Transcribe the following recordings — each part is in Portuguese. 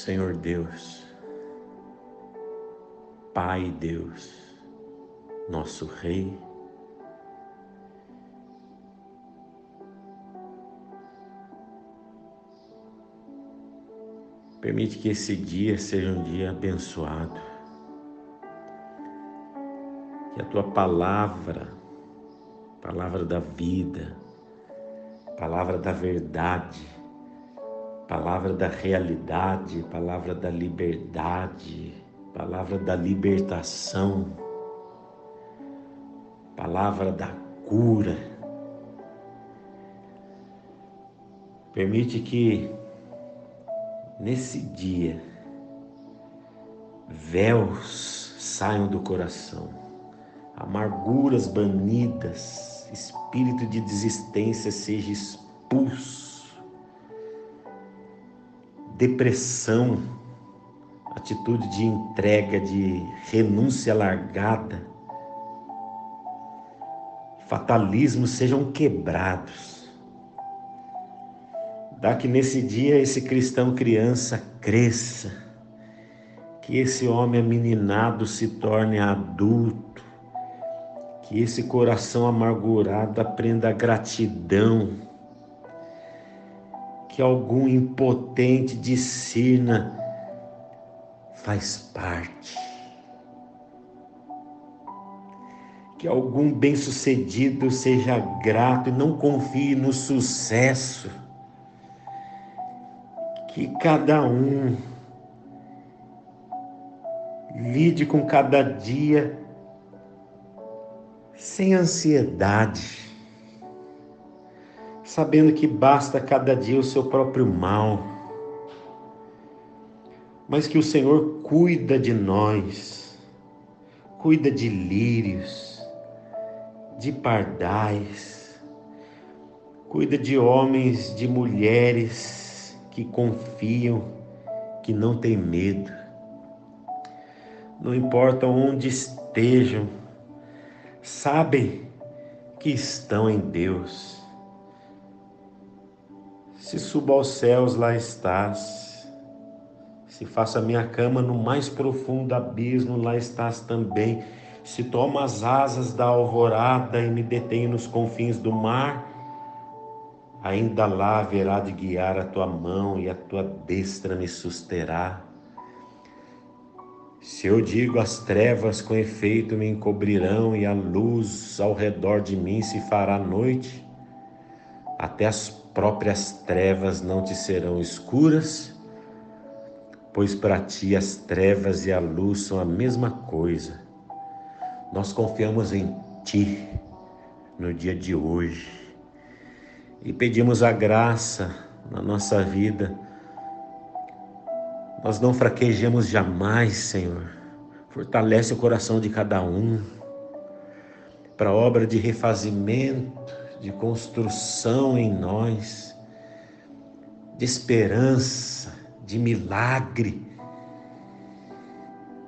Senhor Deus, Pai Deus, nosso Rei, Permite que esse dia seja um dia abençoado. Que a tua palavra, palavra da vida, palavra da verdade, palavra da realidade, palavra da liberdade, palavra da libertação, palavra da cura. Permite que nesse dia véus saiam do coração, amarguras banidas, espírito de desistência seja expulso depressão, atitude de entrega, de renúncia largada, fatalismos sejam quebrados. Dá que nesse dia esse cristão criança cresça, que esse homem ameninado se torne adulto, que esse coração amargurado aprenda a gratidão que algum impotente discirna faz parte. Que algum bem-sucedido seja grato e não confie no sucesso. Que cada um lide com cada dia sem ansiedade sabendo que basta cada dia o seu próprio mal, mas que o Senhor cuida de nós, cuida de lírios, de pardais, cuida de homens, de mulheres que confiam, que não têm medo. Não importa onde estejam, sabem que estão em Deus se subo aos céus, lá estás. Se faço a minha cama no mais profundo abismo, lá estás também. Se tomo as asas da alvorada e me detenho nos confins do mar, ainda lá haverá de guiar a tua mão e a tua destra me susterá. Se eu digo as trevas com efeito me encobrirão e a luz ao redor de mim se fará noite, até as próprias trevas não te serão escuras, pois para ti as trevas e a luz são a mesma coisa. Nós confiamos em ti no dia de hoje e pedimos a graça na nossa vida. Nós não fraquejamos jamais, Senhor. Fortalece o coração de cada um para a obra de refazimento de construção em nós, de esperança, de milagre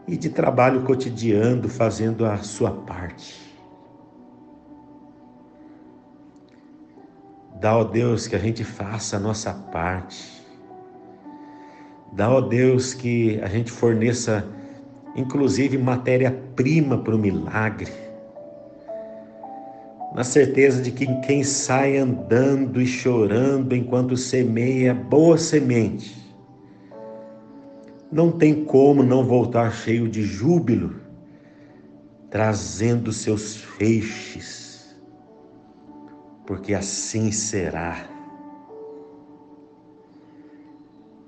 e de trabalho cotidiano fazendo a sua parte. Dá, ó Deus, que a gente faça a nossa parte. Dá, ó Deus, que a gente forneça, inclusive, matéria-prima para o milagre na certeza de que quem sai andando e chorando enquanto semeia boa semente, não tem como não voltar cheio de júbilo, trazendo seus feixes, porque assim será.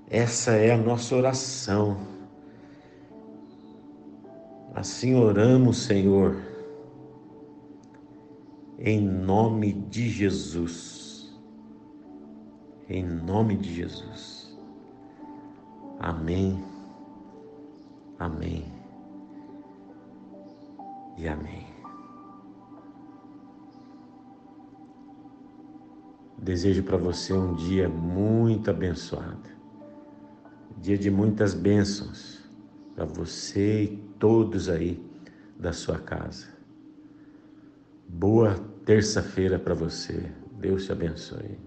Essa é a nossa oração. Assim oramos, Senhor em nome de Jesus. Em nome de Jesus. Amém. Amém. E amém. Desejo para você um dia muito abençoado. Dia de muitas bênçãos para você e todos aí da sua casa. Boa terça-feira para você. Deus te abençoe.